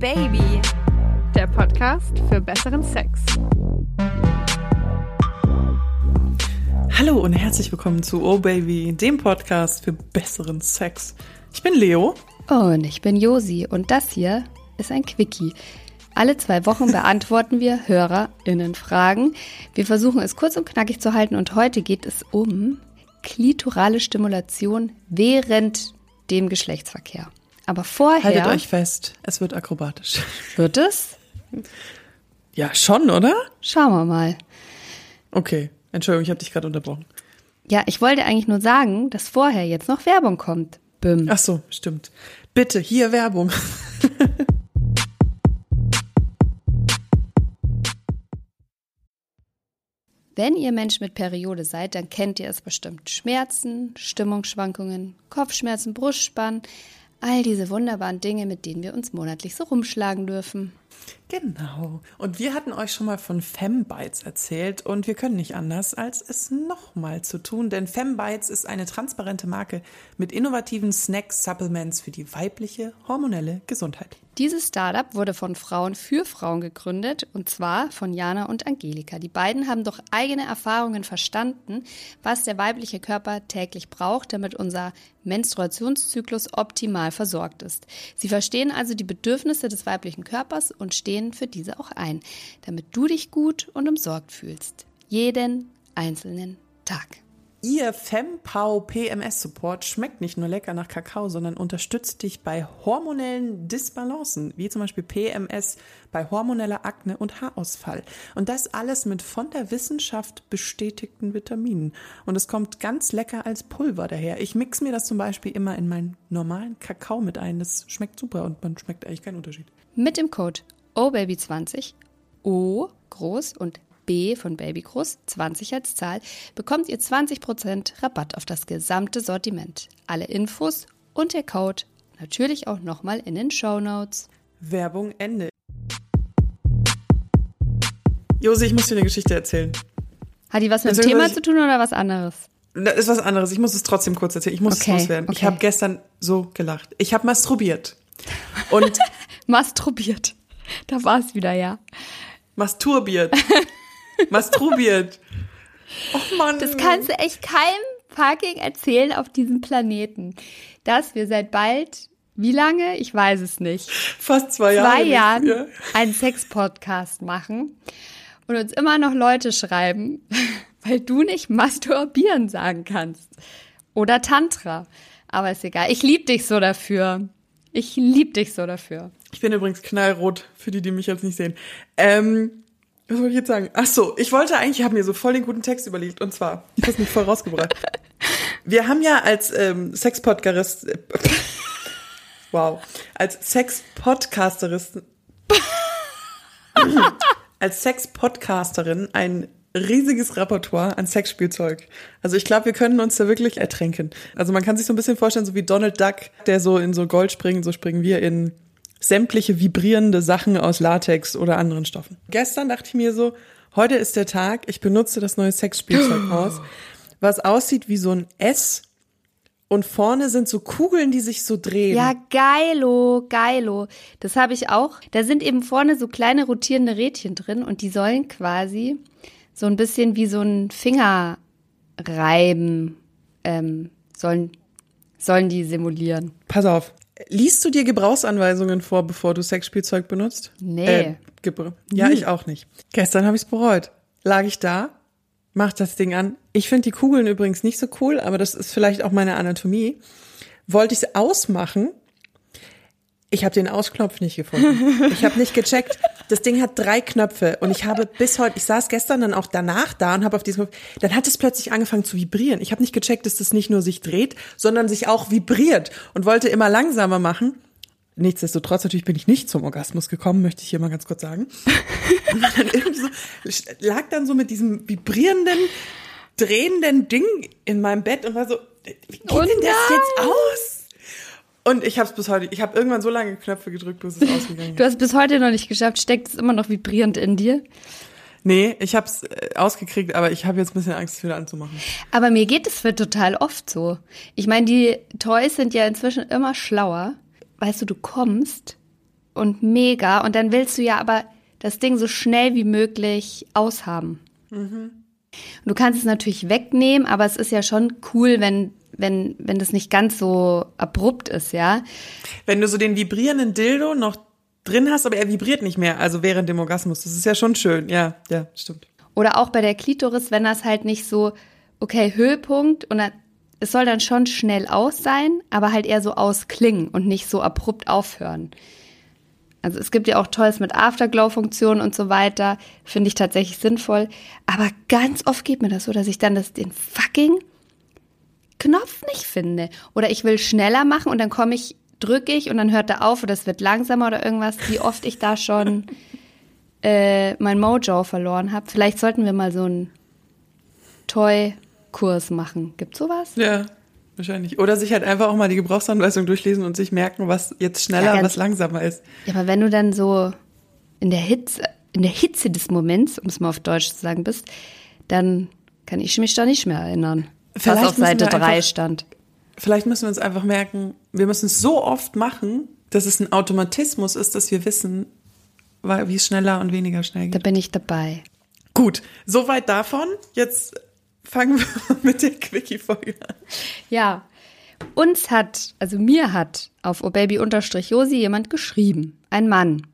Baby, der Podcast für besseren Sex. Hallo und herzlich willkommen zu Oh Baby, dem Podcast für besseren Sex. Ich bin Leo. Und ich bin Josi und das hier ist ein Quickie. Alle zwei Wochen beantworten wir HörerInnen Fragen. Wir versuchen es kurz und knackig zu halten und heute geht es um klitorale Stimulation während dem Geschlechtsverkehr. Aber vorher. Haltet euch fest, es wird akrobatisch. Wird es? Ja, schon, oder? Schauen wir mal. Okay, Entschuldigung, ich habe dich gerade unterbrochen. Ja, ich wollte eigentlich nur sagen, dass vorher jetzt noch Werbung kommt. Bim. Ach so, stimmt. Bitte, hier Werbung. Wenn ihr Mensch mit Periode seid, dann kennt ihr es bestimmt. Schmerzen, Stimmungsschwankungen, Kopfschmerzen, Brustspannen, all diese wunderbaren Dinge, mit denen wir uns monatlich so rumschlagen dürfen. Genau. Und wir hatten euch schon mal von Fembites erzählt und wir können nicht anders, als es nochmal zu tun, denn Fembites ist eine transparente Marke mit innovativen Snack-Supplements für die weibliche hormonelle Gesundheit. Dieses Startup wurde von Frauen für Frauen gegründet und zwar von Jana und Angelika. Die beiden haben durch eigene Erfahrungen verstanden, was der weibliche Körper täglich braucht, damit unser Menstruationszyklus optimal versorgt ist. Sie verstehen also die Bedürfnisse des weiblichen Körpers und stehen für diese auch ein, damit du dich gut und umsorgt fühlst. Jeden einzelnen Tag. Ihr FemPow PMS Support schmeckt nicht nur lecker nach Kakao, sondern unterstützt dich bei hormonellen Disbalancen, wie zum Beispiel PMS, bei hormoneller Akne und Haarausfall. Und das alles mit von der Wissenschaft bestätigten Vitaminen. Und es kommt ganz lecker als Pulver daher. Ich mix mir das zum Beispiel immer in meinen normalen Kakao mit ein. Das schmeckt super und man schmeckt eigentlich keinen Unterschied. Mit dem Code OBABY20 O groß und B von Baby groß, 20 als Zahl, bekommt ihr 20% Rabatt auf das gesamte Sortiment. Alle Infos und der Code natürlich auch nochmal in den Show Notes. Werbung Ende. Josi, ich muss dir eine Geschichte erzählen. Hat die was mit dem Thema zu tun oder was anderes? Das ist was anderes. Ich muss es trotzdem kurz erzählen. Ich muss okay, es loswerden. Okay. Ich habe gestern so gelacht. Ich habe masturbiert. Und masturbiert. Da war es wieder, ja. Masturbiert. Masturbiert. Oh Mann. Das kannst du echt keinem fucking erzählen auf diesem Planeten, dass wir seit bald, wie lange? Ich weiß es nicht. Fast zwei Jahre. Zwei Jahren ja. einen Sex-Podcast machen und uns immer noch Leute schreiben, weil du nicht masturbieren sagen kannst. Oder Tantra. Aber ist egal. Ich lieb dich so dafür. Ich lieb dich so dafür. Ich bin übrigens knallrot, für die, die mich jetzt nicht sehen. Ähm, was wollte ich jetzt sagen? Ach so, ich wollte eigentlich, ich habe mir so voll den guten Text überlegt. Und zwar, ich habe mich voll rausgebracht. Wir haben ja als ähm, Sex-Podcasterist, äh, wow, als Sex-Podcasterist, als Sex-Podcasterin ein riesiges Repertoire an Sexspielzeug. Also ich glaube, wir können uns da wirklich ertränken. Also man kann sich so ein bisschen vorstellen, so wie Donald Duck, der so in so Gold springt, so springen wir in sämtliche vibrierende Sachen aus Latex oder anderen Stoffen. Gestern dachte ich mir so, heute ist der Tag, ich benutze das neue Sexspielzeug aus, was aussieht wie so ein S und vorne sind so Kugeln, die sich so drehen. Ja, geilo, geilo. Das habe ich auch. Da sind eben vorne so kleine rotierende Rädchen drin und die sollen quasi so ein bisschen wie so ein Fingerreiben ähm, sollen sollen die simulieren. Pass auf, Liest du dir Gebrauchsanweisungen vor, bevor du Sexspielzeug benutzt? Nee. Äh, ja, ich auch nicht. Gestern habe ich es bereut. Lag ich da, mach das Ding an. Ich finde die Kugeln übrigens nicht so cool, aber das ist vielleicht auch meine Anatomie. Wollte ich es ausmachen ich habe den Ausknopf nicht gefunden. Ich habe nicht gecheckt. Das Ding hat drei Knöpfe und ich habe bis heute, ich saß gestern dann auch danach da und habe auf diesem, dann hat es plötzlich angefangen zu vibrieren. Ich habe nicht gecheckt, dass das nicht nur sich dreht, sondern sich auch vibriert und wollte immer langsamer machen. Nichtsdestotrotz natürlich bin ich nicht zum Orgasmus gekommen, möchte ich hier mal ganz kurz sagen. Und dann irgendwie so, lag dann so mit diesem vibrierenden, drehenden Ding in meinem Bett und war so, wie geht oh denn das jetzt aus? Und ich habe es bis heute, ich habe irgendwann so lange Knöpfe gedrückt, bis es ausgegangen ist. Du hast bis heute noch nicht geschafft. Steckt es immer noch vibrierend in dir? Nee, ich habe es äh, ausgekriegt, aber ich habe jetzt ein bisschen Angst, es wieder anzumachen. Aber mir geht es für total oft so. Ich meine, die Toys sind ja inzwischen immer schlauer. Weißt du, du kommst und mega und dann willst du ja aber das Ding so schnell wie möglich aushaben. Mhm. Du kannst es natürlich wegnehmen, aber es ist ja schon cool, wenn wenn wenn das nicht ganz so abrupt ist, ja. Wenn du so den vibrierenden Dildo noch drin hast, aber er vibriert nicht mehr, also während dem Orgasmus, das ist ja schon schön. Ja, ja, stimmt. Oder auch bei der Klitoris, wenn das halt nicht so okay, Höhepunkt und dann es soll dann schon schnell aus sein, aber halt eher so ausklingen und nicht so abrupt aufhören. Also es gibt ja auch Toys mit Afterglow-Funktionen und so weiter. Finde ich tatsächlich sinnvoll. Aber ganz oft geht mir das so, dass ich dann das, den fucking Knopf nicht finde. Oder ich will schneller machen und dann komme ich, drücke ich und dann hört er auf oder es wird langsamer oder irgendwas. Wie oft ich da schon äh, mein Mojo verloren habe. Vielleicht sollten wir mal so einen Toy-Kurs machen. Gibt sowas? Ja. Wahrscheinlich. Oder sich halt einfach auch mal die Gebrauchsanweisung durchlesen und sich merken, was jetzt schneller, ja, was langsamer ist. Ja, aber wenn du dann so in der Hitze, in der Hitze des Moments, um es mal auf Deutsch zu sagen, bist, dann kann ich mich da nicht mehr erinnern, Vielleicht was auf Seite 3 stand. Vielleicht müssen wir uns einfach merken, wir müssen es so oft machen, dass es ein Automatismus ist, dass wir wissen, wie es schneller und weniger schnell geht. Da bin ich dabei. Gut, soweit davon. Jetzt fangen wir mit der Quickie-Folge an. Ja, uns hat, also mir hat auf obaby-josi jemand geschrieben. Ein Mann.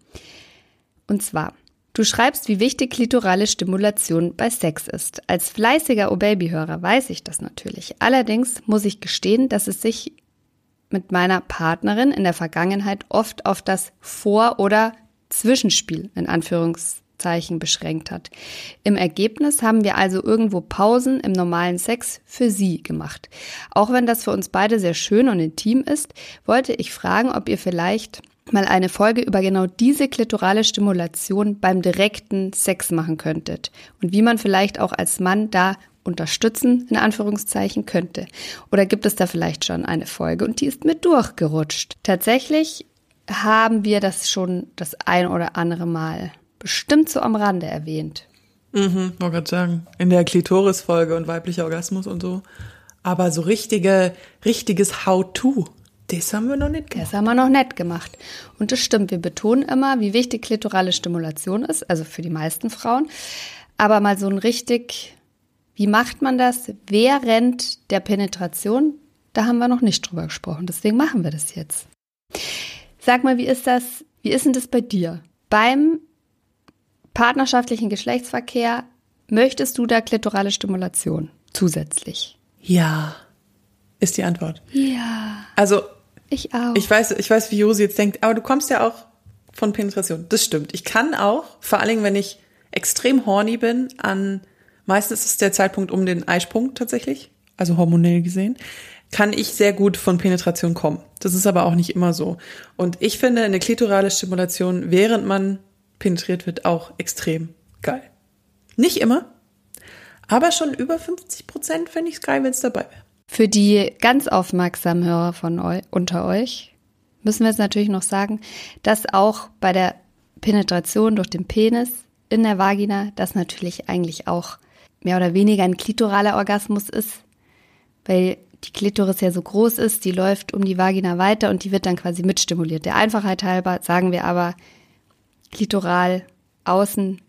Und zwar, du schreibst, wie wichtig klitorale Stimulation bei Sex ist. Als fleißiger O-Baby-Hörer weiß ich das natürlich. Allerdings muss ich gestehen, dass es sich mit meiner Partnerin in der Vergangenheit oft auf das Vor- oder Zwischenspiel in Anführungszeichen Zeichen beschränkt hat. Im Ergebnis haben wir also irgendwo Pausen im normalen Sex für sie gemacht. Auch wenn das für uns beide sehr schön und intim ist, wollte ich fragen, ob ihr vielleicht mal eine Folge über genau diese klitorale Stimulation beim direkten Sex machen könntet und wie man vielleicht auch als Mann da unterstützen, in Anführungszeichen, könnte. Oder gibt es da vielleicht schon eine Folge und die ist mir durchgerutscht? Tatsächlich haben wir das schon das ein oder andere Mal bestimmt so am Rande erwähnt. Mhm, wollte gerade sagen. In der Klitoris-Folge und weiblicher Orgasmus und so. Aber so richtige, richtiges How-To, das haben wir noch nicht gemacht. Das haben wir noch nicht gemacht. Und das stimmt, wir betonen immer, wie wichtig klitorale Stimulation ist, also für die meisten Frauen. Aber mal so ein richtig, wie macht man das während der Penetration? Da haben wir noch nicht drüber gesprochen. Deswegen machen wir das jetzt. Sag mal, wie ist das, wie ist denn das bei dir? Beim partnerschaftlichen Geschlechtsverkehr möchtest du da klitorale Stimulation zusätzlich? Ja, ist die Antwort. Ja. Also ich auch. Ich weiß, ich weiß, wie Josi jetzt denkt, aber du kommst ja auch von Penetration. Das stimmt. Ich kann auch, vor allen Dingen, wenn ich extrem horny bin, an meistens ist der Zeitpunkt um den Eisprung tatsächlich, also hormonell gesehen, kann ich sehr gut von Penetration kommen. Das ist aber auch nicht immer so. Und ich finde eine klitorale Stimulation, während man penetriert wird, auch extrem geil. Nicht immer, aber schon über 50 Prozent fände ich es geil, wenn es dabei wäre. Für die ganz aufmerksamen Hörer von euch, unter euch müssen wir jetzt natürlich noch sagen, dass auch bei der Penetration durch den Penis in der Vagina das natürlich eigentlich auch mehr oder weniger ein klitoraler Orgasmus ist, weil die Klitoris ja so groß ist, die läuft um die Vagina weiter und die wird dann quasi mitstimuliert. Der Einfachheit halber sagen wir aber, klitoral außen.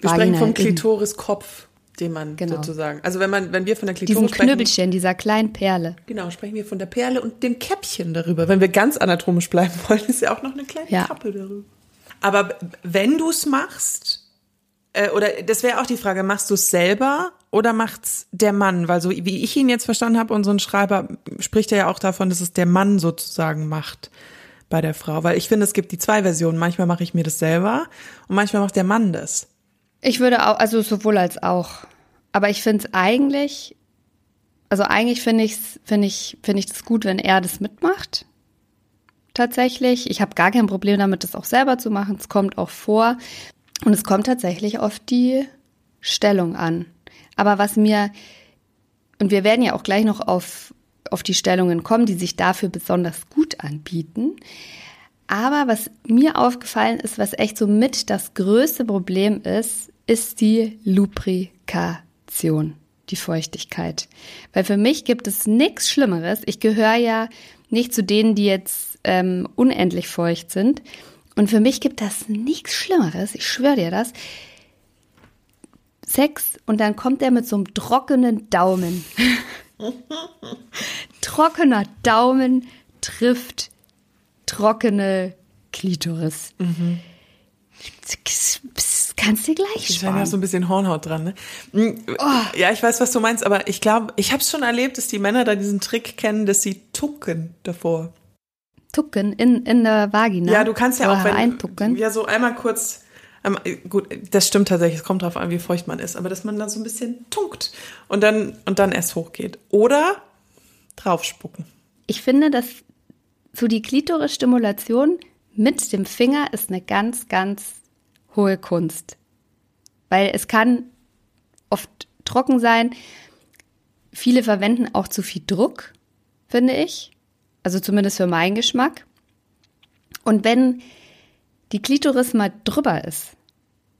Wir sprechen vom Klitoriskopf, den man genau. sozusagen. Also wenn man, wenn wir von der Klitoris Diesen sprechen, Knüppelchen, dieser kleinen Perle. Genau, sprechen wir von der Perle und dem Käppchen darüber. Wenn wir ganz anatomisch bleiben wollen, ist ja auch noch eine kleine ja. Kappe darüber. Aber wenn du es machst, äh, oder das wäre auch die Frage, machst du es selber oder macht's der Mann? Weil so wie ich ihn jetzt verstanden habe, und so ein Schreiber spricht er ja auch davon, dass es der Mann sozusagen macht bei der Frau, weil ich finde, es gibt die zwei Versionen. Manchmal mache ich mir das selber und manchmal macht der Mann das. Ich würde auch, also sowohl als auch. Aber ich finde es eigentlich, also eigentlich finde ich finde ich finde ich gut, wenn er das mitmacht. Tatsächlich, ich habe gar kein Problem damit, das auch selber zu machen. Es kommt auch vor und es kommt tatsächlich auf die Stellung an. Aber was mir und wir werden ja auch gleich noch auf auf die Stellungen kommen, die sich dafür besonders gut anbieten. Aber was mir aufgefallen ist, was echt so mit das größte Problem ist, ist die Lubrikation, die Feuchtigkeit. Weil für mich gibt es nichts Schlimmeres. Ich gehöre ja nicht zu denen, die jetzt ähm, unendlich feucht sind. Und für mich gibt das nichts Schlimmeres, ich schwöre dir das. Sex und dann kommt er mit so einem trockenen Daumen. Trockener Daumen trifft trockene Klitoris. Mhm. Kannst du gleich Ich habe ja so ein bisschen Hornhaut dran, ne? Mm, oh. Ja, ich weiß, was du meinst, aber ich glaube, ich habe es schon erlebt, dass die Männer da diesen Trick kennen, dass sie tucken davor. Tucken in, in der Vagina? Ja, du kannst ja auch, wenn, eintucken. Ja, so einmal kurz, ähm, gut, das stimmt tatsächlich, es kommt darauf an, wie feucht man ist, aber dass man da so ein bisschen tunkt und dann, und dann erst hochgeht. Oder draufspucken. Ich finde, dass so die Klitoris-Stimulation mit dem Finger ist eine ganz, ganz hohe Kunst. Weil es kann oft trocken sein. Viele verwenden auch zu viel Druck, finde ich. Also zumindest für meinen Geschmack. Und wenn die Klitoris mal drüber ist,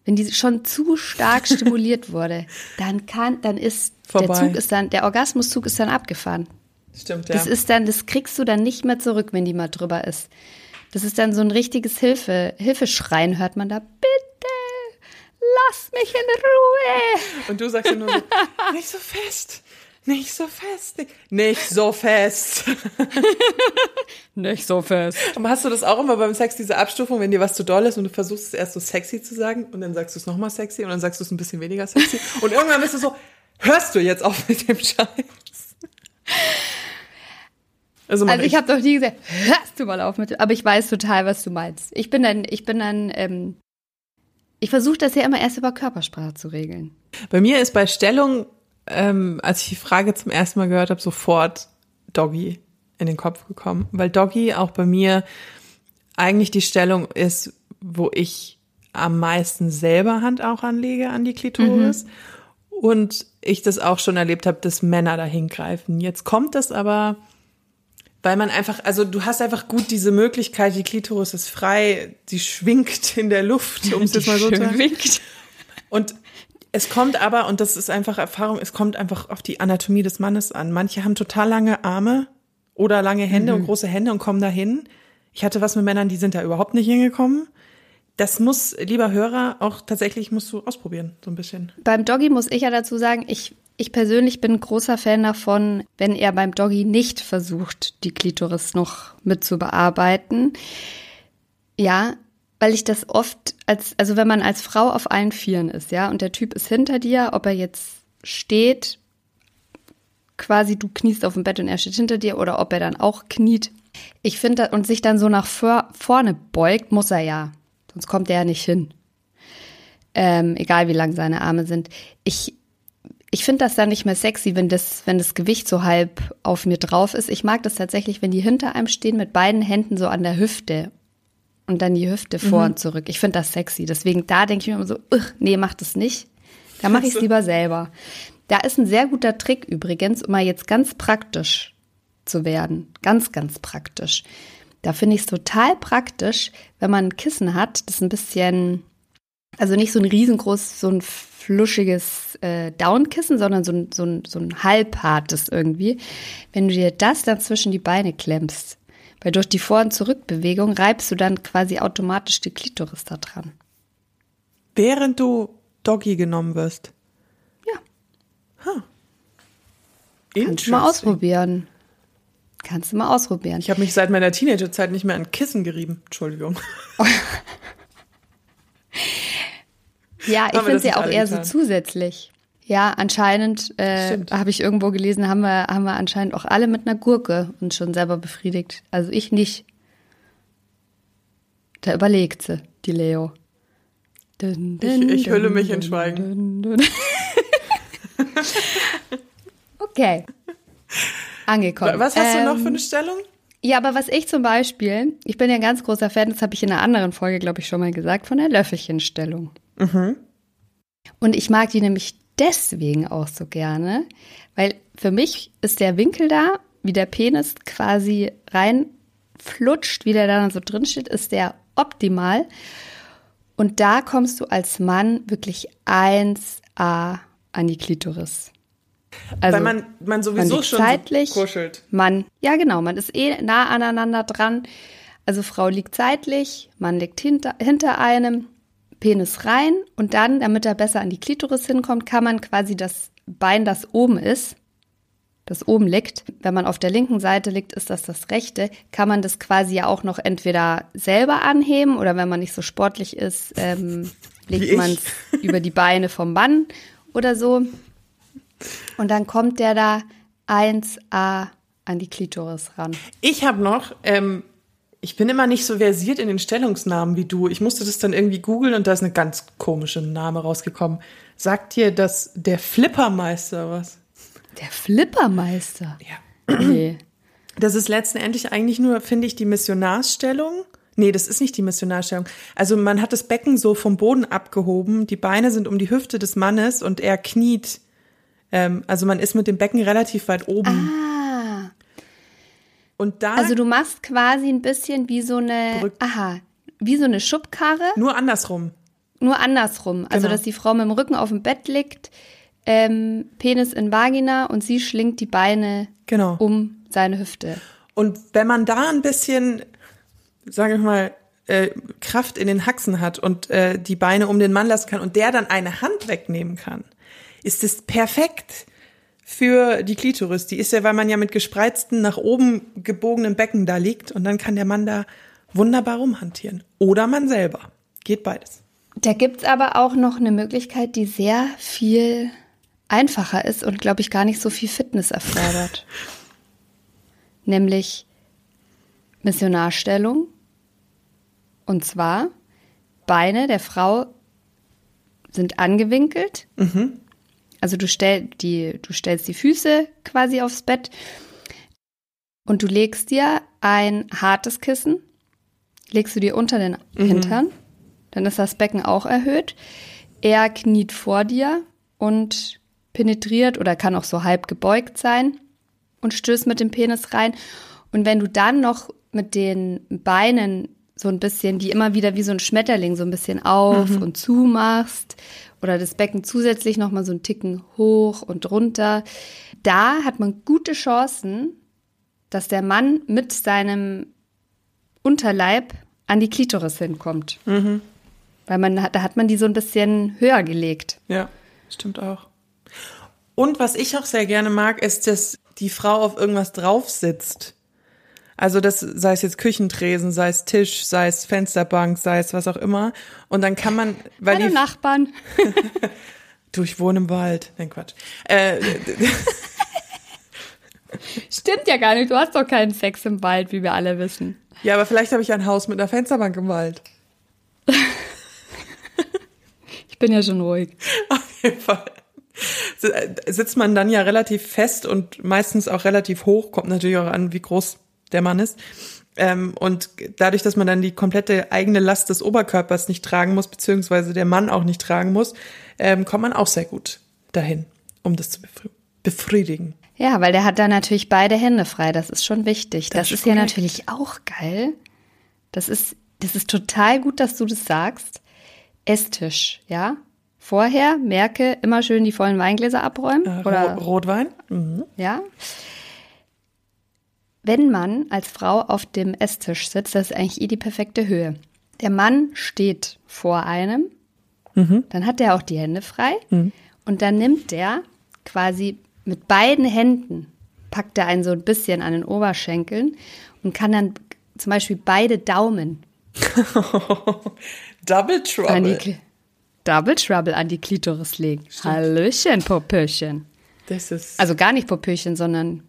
wenn die schon zu stark stimuliert wurde, dann kann, dann ist Vorbei. der Zug ist dann, der Orgasmuszug ist dann abgefahren. Stimmt, ja. Das ist dann, das kriegst du dann nicht mehr zurück, wenn die mal drüber ist. Das ist dann so ein richtiges Hilfe, Hilfeschreien, hört man da. Bitte, lass mich in Ruhe. Und du sagst ja nur so, nicht so fest. Nicht so fest. Nicht so fest. nicht so fest. Aber hast du das auch immer beim Sex, diese Abstufung, wenn dir was zu doll ist und du versuchst es erst so sexy zu sagen und dann sagst du es nochmal sexy und dann sagst du es ein bisschen weniger sexy und irgendwann bist du so, hörst du jetzt auf mit dem Scheiß? Also, also ich, ich habe doch nie gesagt, hörst du mal auf mit, aber ich weiß total, was du meinst. Ich bin dann, ich bin dann, ähm, ich versuche das ja immer erst über Körpersprache zu regeln. Bei mir ist bei Stellung, ähm, als ich die Frage zum ersten Mal gehört habe, sofort Doggy in den Kopf gekommen, weil Doggy auch bei mir eigentlich die Stellung ist, wo ich am meisten selber Hand auch anlege an die Klitoris. Mhm. Und ich das auch schon erlebt habe, dass Männer dahin greifen. Jetzt kommt das aber weil man einfach, also du hast einfach gut diese Möglichkeit, die Klitoris ist frei, sie schwingt in der Luft, um es jetzt mal so zu sagen. Und es kommt aber, und das ist einfach Erfahrung, es kommt einfach auf die Anatomie des Mannes an. Manche haben total lange Arme oder lange Hände mhm. und große Hände und kommen dahin. Ich hatte was mit Männern, die sind da überhaupt nicht hingekommen. Das muss, lieber Hörer, auch tatsächlich musst du ausprobieren, so ein bisschen. Beim Doggy muss ich ja dazu sagen, ich ich persönlich bin großer Fan davon, wenn er beim Doggy nicht versucht, die Klitoris noch mit zu bearbeiten. Ja, weil ich das oft als, also wenn man als Frau auf allen Vieren ist, ja, und der Typ ist hinter dir, ob er jetzt steht, quasi du kniest auf dem Bett und er steht hinter dir, oder ob er dann auch kniet. Ich finde, und sich dann so nach vor, vorne beugt, muss er ja. Sonst kommt er ja nicht hin. Ähm, egal wie lang seine Arme sind. Ich ich finde das dann nicht mehr sexy, wenn das, wenn das Gewicht so halb auf mir drauf ist. Ich mag das tatsächlich, wenn die hinter einem stehen mit beiden Händen so an der Hüfte und dann die Hüfte vor mhm. und zurück. Ich finde das sexy. Deswegen da denke ich mir immer so, nee, mach das nicht. Da mache ich es lieber selber. Da ist ein sehr guter Trick übrigens, um mal jetzt ganz praktisch zu werden. Ganz, ganz praktisch. Da finde ich es total praktisch, wenn man ein Kissen hat, das ein bisschen, also nicht so ein riesengroß, so ein fluschiges äh, Downkissen, sondern so ein, so, ein, so ein halbhartes irgendwie. Wenn du dir das dann zwischen die Beine klemmst, weil durch die Vor- und Zurückbewegung reibst du dann quasi automatisch die Klitoris da dran. Während du Doggy genommen wirst? Ja. Huh. Kannst du mal ausprobieren. Kannst du mal ausprobieren. Ich habe mich seit meiner Teenagerzeit nicht mehr an Kissen gerieben. Entschuldigung. Ja, ich finde ja auch eher getan. so zusätzlich. Ja, anscheinend äh, habe ich irgendwo gelesen, haben wir, haben wir anscheinend auch alle mit einer Gurke uns schon selber befriedigt. Also ich nicht. Da überlegt sie, die Leo. Dun, dun, ich, ich hülle mich in Schweigen. okay. Angekommen. Was hast ähm, du noch für eine ähm, Stellung? Ja, aber was ich zum Beispiel, ich bin ja ein ganz großer Fan, das habe ich in einer anderen Folge, glaube ich, schon mal gesagt, von der Löffelchenstellung. Mhm. Und ich mag die nämlich deswegen auch so gerne, weil für mich ist der Winkel da, wie der Penis quasi reinflutscht, wie der da so drin steht, ist der optimal. Und da kommst du als Mann wirklich 1A an die Klitoris. Also, Weil man, man sowieso man schon zeitlich, so kuschelt. Man, ja genau, man ist eh nah aneinander dran. Also Frau liegt seitlich, Mann liegt hinter, hinter einem, Penis rein und dann, damit er besser an die Klitoris hinkommt, kann man quasi das Bein, das oben ist, das oben liegt, wenn man auf der linken Seite liegt, ist das das rechte, kann man das quasi ja auch noch entweder selber anheben oder wenn man nicht so sportlich ist, ähm, legt man es über die Beine vom Mann oder so. Und dann kommt der da 1a an die Klitoris ran. Ich habe noch, ähm, ich bin immer nicht so versiert in den Stellungsnamen wie du. Ich musste das dann irgendwie googeln und da ist eine ganz komische Name rausgekommen. Sagt dir das der Flippermeister was? Der Flippermeister? Ja. Nee. Das ist letztendlich eigentlich nur, finde ich, die Missionarsstellung. Nee, das ist nicht die Missionarstellung. Also man hat das Becken so vom Boden abgehoben, die Beine sind um die Hüfte des Mannes und er kniet. Ähm, also man ist mit dem Becken relativ weit oben. Ah, Und da also du machst quasi ein bisschen wie so eine, Brück- aha, wie so eine Schubkarre, nur andersrum. nur andersrum. Also Genau. dass die Frau mit dem Rücken auf dem Bett liegt, ähm, Penis in Vagina und sie schlingt die Beine Genau. um seine Hüfte. Und wenn man da ein bisschen, sage ich mal, äh, Kraft in den Haxen hat und äh, die Beine um den Mann lassen kann und der dann eine Hand wegnehmen kann, ist es perfekt für die Klitoris. Die ist ja, weil man ja mit gespreizten, nach oben gebogenen Becken da liegt und dann kann der Mann da wunderbar rumhantieren. Oder man selber. Geht beides. Da gibt's aber auch noch eine Möglichkeit, die sehr viel einfacher ist und, glaube ich, gar nicht so viel Fitness erfordert. Nämlich Missionarstellung. Und zwar, Beine der Frau sind angewinkelt. Also du, stell, die, du stellst die Füße quasi aufs Bett und du legst dir ein hartes Kissen, legst du dir unter den Hintern, dann ist das Becken auch erhöht. Er kniet vor dir und penetriert oder kann auch so halb gebeugt sein und stößt mit dem Penis rein. Und wenn du dann noch mit den Beinen so ein bisschen, die immer wieder wie so ein Schmetterling so ein bisschen auf und zu machst oder das Becken zusätzlich noch mal so einen Ticken hoch und runter, da hat man gute Chancen, dass der Mann mit seinem Unterleib an die Klitoris hinkommt. Weil man da hat man die so ein bisschen höher gelegt. Ja, stimmt auch. Und was ich auch sehr gerne mag, ist, dass die Frau auf irgendwas drauf sitzt. Also das sei es jetzt Küchentresen, sei es Tisch, sei es Fensterbank, sei es was auch immer. Und dann kann man, weil Hallo die Nachbarn. du, ich wohne im Wald. Nein, Quatsch. Äh, Stimmt ja gar nicht. Du hast doch keinen Sex im Wald, wie wir alle wissen. ja, aber vielleicht habe ich ein Haus mit einer Fensterbank im Wald. Ich bin ja schon ruhig. Auf jeden Fall. Sitzt man dann ja relativ fest und meistens auch relativ hoch, kommt natürlich auch an, wie groß der Mann ist. Ähm, und dadurch, dass man dann die komplette eigene Last des Oberkörpers nicht tragen muss, beziehungsweise der Mann auch nicht tragen muss, ähm, kommt man auch sehr gut dahin, um das zu befri befriedigen. Ja, weil der hat da natürlich beide Hände frei. Das ist schon wichtig. Das, Das ist ja natürlich auch geil. Das ist, das ist total gut, dass du das sagst. Esstisch, ja? Vorher, merke, immer schön die vollen Weingläser abräumen. Äh, oder, Ro Rotwein? Mhm. ja? Wenn man als Frau auf dem Esstisch sitzt, das ist eigentlich eh die perfekte Höhe. Der Mann steht vor einem, dann hat er auch die Hände frei und dann nimmt er quasi mit beiden Händen, packt er einen so ein bisschen an den Oberschenkeln und kann dann zum Beispiel beide Daumen Double an die Trouble. Kli- Double Trouble an die Klitoris legen. Hallöchen, Popöchen. Das ist, Also gar nicht Popöchen, sondern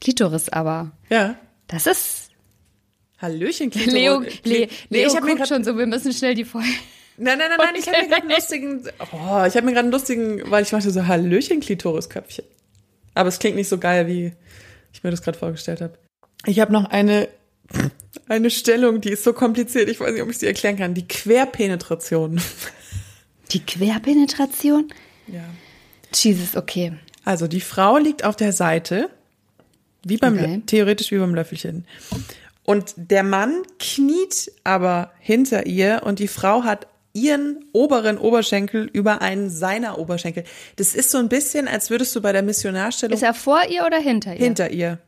Klitoris, aber ja. das ist Hallöchen, Leo, Klitoris. Le, Nee, Leo ich habe mir guckt grad, schon so, wir müssen schnell die Folge. nein, nein, nein, nein, ich habe mir gerade einen lustigen, oh, ich habe mir gerade einen lustigen, weil ich machte so Hallöchen, Klitorisköpfchen. Aber es klingt nicht so geil, wie ich mir das gerade vorgestellt habe. Ich habe noch eine, eine Stellung, die ist so kompliziert, ich weiß nicht, ob ich sie erklären kann. Die Querpenetration. Die Querpenetration? Ja. Jesus, okay. Also die Frau liegt auf der Seite, wie beim Okay. theoretisch wie beim Löffelchen. Und der Mann kniet aber hinter ihr und die Frau hat ihren oberen Oberschenkel über einen seiner Oberschenkel. Das ist so ein bisschen, als würdest du bei der Missionarstellung Ist er vor ihr oder hinter ihr? hinter ihr.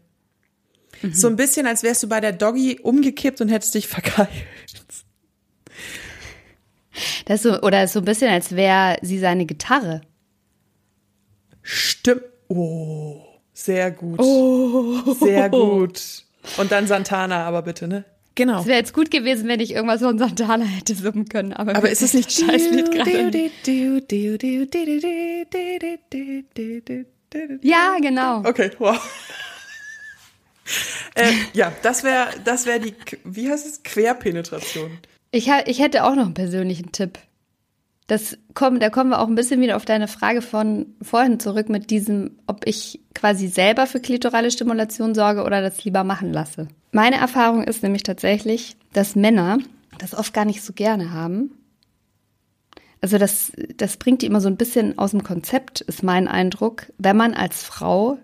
So ein bisschen, als wärst du bei der Doggy umgekippt und hättest dich verkeilt. Das so, oder so ein bisschen, als wäre sie seine Gitarre. Stimmt. Oh, sehr gut. Sehr gut. Und dann Santana, aber bitte, ne? Genau. Es wäre jetzt gut gewesen, wenn ich irgendwas von Santana hätte summen können. Aber, Aber ist es nicht scheiß Lied gerade? Ja, genau. Okay, wow. äh, ja, das wäre das wäre die, wie heißt es, Querpenetration. Ich, ha- ich hätte auch noch einen persönlichen Tipp. Das kommt, da kommen wir auch ein bisschen wieder auf deine Frage von vorhin zurück mit diesem, ob ich quasi selber für klitorale Stimulation sorge oder das lieber machen lasse. Meine Erfahrung ist nämlich tatsächlich, dass Männer das oft gar nicht so gerne haben. Also das, das bringt die immer so ein bisschen aus dem Konzept, ist mein Eindruck, wenn man als Frau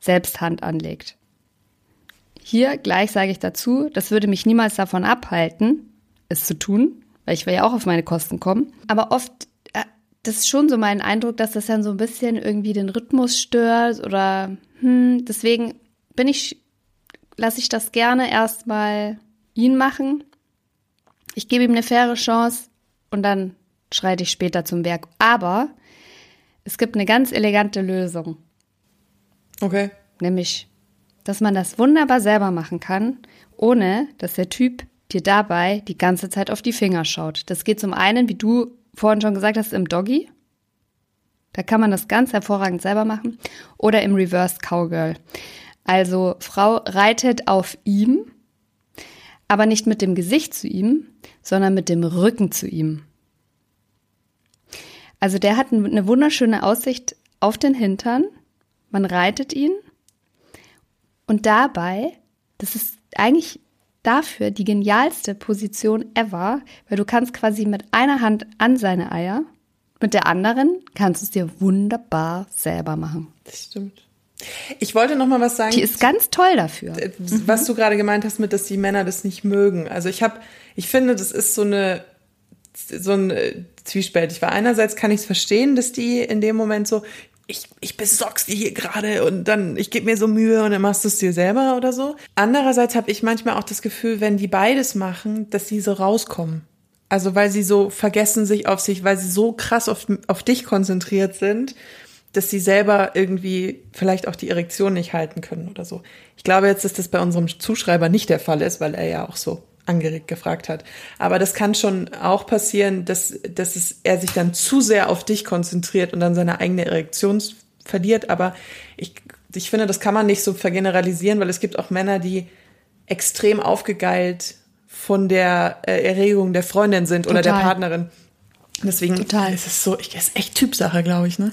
selbst Hand anlegt. Hier gleich sage ich dazu, das würde mich niemals davon abhalten, es zu tun, weil ich will ja auch auf meine Kosten kommen. Aber oft, äh, das ist schon so mein Eindruck, dass das dann so ein bisschen irgendwie den Rhythmus stört oder hm, deswegen bin ich, lasse ich das gerne erstmal ihn machen. Ich gebe ihm eine faire Chance und dann schreite ich später zum Werk. Aber es gibt eine ganz elegante Lösung. Okay. Nämlich, dass man das wunderbar selber machen kann, ohne dass der Typ dir dabei die ganze Zeit auf die Finger schaut. Das geht zum einen, wie du vorhin schon gesagt hast, im Doggy. Da kann man das ganz hervorragend selber machen. Oder im Reverse Cowgirl. Also Frau reitet auf ihm, aber nicht mit dem Gesicht zu ihm, sondern mit dem Rücken zu ihm. Also der hat eine wunderschöne Aussicht auf den Hintern. Man reitet ihn und dabei, das ist eigentlich dafür die genialste Position ever, weil du kannst quasi mit einer Hand an seine Eier, mit der anderen kannst du es dir wunderbar selber machen. Das stimmt. Ich wollte noch mal was sagen. Die ist ganz toll dafür. was du gerade gemeint hast mit, dass die Männer das nicht mögen. Also ich habe, ich finde, das ist so eine so ein äh, zwiespältig. Weil einerseits kann ich es verstehen, dass die in dem Moment so, ich, ich besorg's dir hier gerade und dann, ich gebe mir so Mühe und dann machst du es dir selber oder so. Andererseits habe ich manchmal auch das Gefühl, wenn die beides machen, dass sie so rauskommen. Also weil sie so vergessen sich auf sich, weil sie so krass auf, auf dich konzentriert sind, dass sie selber irgendwie vielleicht auch die Erektion nicht halten können oder so. Ich glaube jetzt, dass das bei unserem Zuschreiber nicht der Fall ist, weil er ja auch so angeregt gefragt hat. Aber das kann schon auch passieren, dass, dass es, er sich dann zu sehr auf dich konzentriert und dann seine eigene Erektion verliert. Aber ich, ich finde, das kann man nicht so vergeneralisieren, weil es gibt auch Männer, die extrem aufgegeilt von der äh, Erregung der Freundin sind oder der Total. Partnerin. Deswegen Total. ist es so, ich, ist echt Typsache, glaube ich, ne?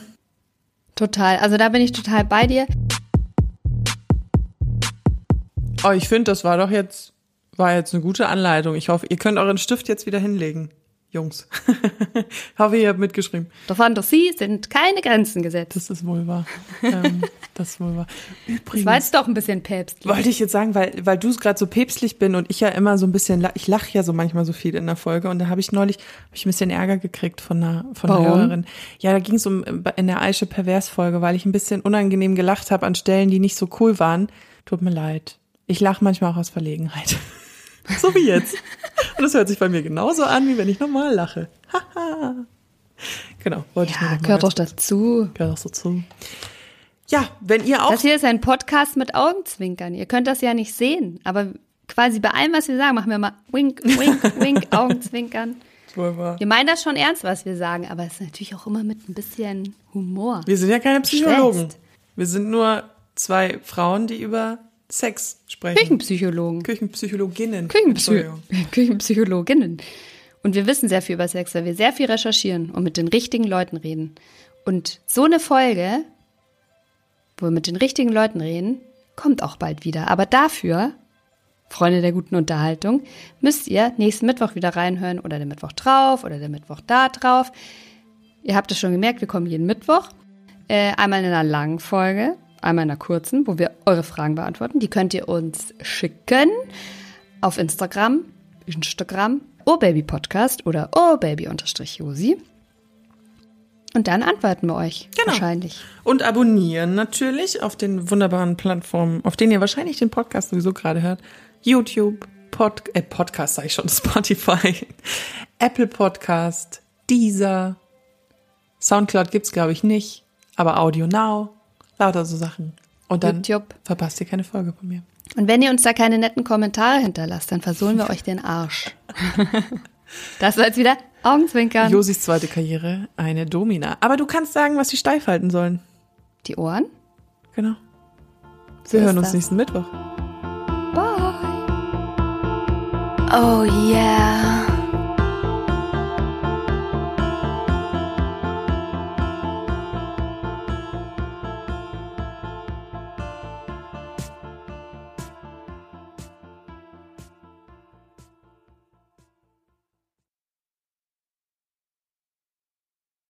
Total. Also da bin ich total bei dir. Oh, ich finde, das war doch jetzt, war jetzt eine gute Anleitung. Ich hoffe, ihr könnt euren Stift jetzt wieder hinlegen, Jungs. hoffe, ihr habt mitgeschrieben. Der Fantasie sind keine Grenzen gesetzt. Das ist wohl wahr. ähm, das ist wohl wahr. Das Übrigens, war jetzt doch ein bisschen päpstlich. wollte ich jetzt sagen, weil, weil du gerade so päpstlich bin und ich ja immer so ein bisschen, ich lache ja so manchmal so viel in der Folge und da habe ich neulich hab ich ein bisschen Ärger gekriegt von einer, von einer Warum? Hörerin. Ja, da ging es um in der Aische Pervers-Folge, weil ich ein bisschen unangenehm gelacht habe an Stellen, die nicht so cool waren. Tut mir leid. Ich lache manchmal auch aus Verlegenheit. so wie jetzt. Und das hört sich bei mir genauso an, wie wenn ich normal lache. Haha. genau, wollte ich nur Ja, noch gehört doch dazu. Gehört auch so zu. Ja, wenn ihr auch Das hier ist ein Podcast mit Augenzwinkern. Ihr könnt das ja nicht sehen, aber quasi bei allem, was wir sagen, machen wir mal wink, wink, wink, Augenzwinkern. Wir meinen das schon ernst, was wir sagen, aber es ist natürlich auch immer mit ein bisschen Humor. Wir sind ja keine Psychologen. Schwätzt. Wir sind nur zwei Frauen, die über Sex sprechen. Küchenpsychologen. Küchenpsychologinnen. Küchenpsy. Küchenpsychologinnen. Und wir wissen sehr viel über Sex, weil wir sehr viel recherchieren und mit den richtigen Leuten reden. Und so eine Folge, wo wir mit den richtigen Leuten reden, kommt auch bald wieder. Aber dafür, Freunde der guten Unterhaltung, müsst ihr nächsten Mittwoch wieder reinhören oder der Mittwoch drauf oder der Mittwoch da drauf. Ihr habt es schon gemerkt, wir kommen jeden Mittwoch. Äh, einmal in einer langen Folge, einmal in einer kurzen, wo wir eure Fragen beantworten. Die könnt ihr uns schicken auf Instagram, Instagram, ohrbabypodcast oder ohrbaby-josi. Und dann antworten wir euch. Genau. Wahrscheinlich. Und abonnieren natürlich auf den wunderbaren Plattformen, auf denen ihr wahrscheinlich den Podcast sowieso gerade hört. YouTube, Pod, äh, Podcast sag ich schon, Spotify, Apple Podcast, Deezer, Soundcloud gibt's glaube ich nicht, aber Audio Now, lauter so Sachen. Und dann YouTube. verpasst ihr keine Folge von mir. Und wenn ihr uns da keine netten Kommentare hinterlasst, dann versohlen wir euch den Arsch. Das war jetzt wieder Augenzwinkern. Josis zweite Karriere, eine Domina. Aber du kannst sagen, was sie steif halten sollen. Die Ohren? Genau. So Wir hören uns das. nächsten Mittwoch. Bye. Oh yeah.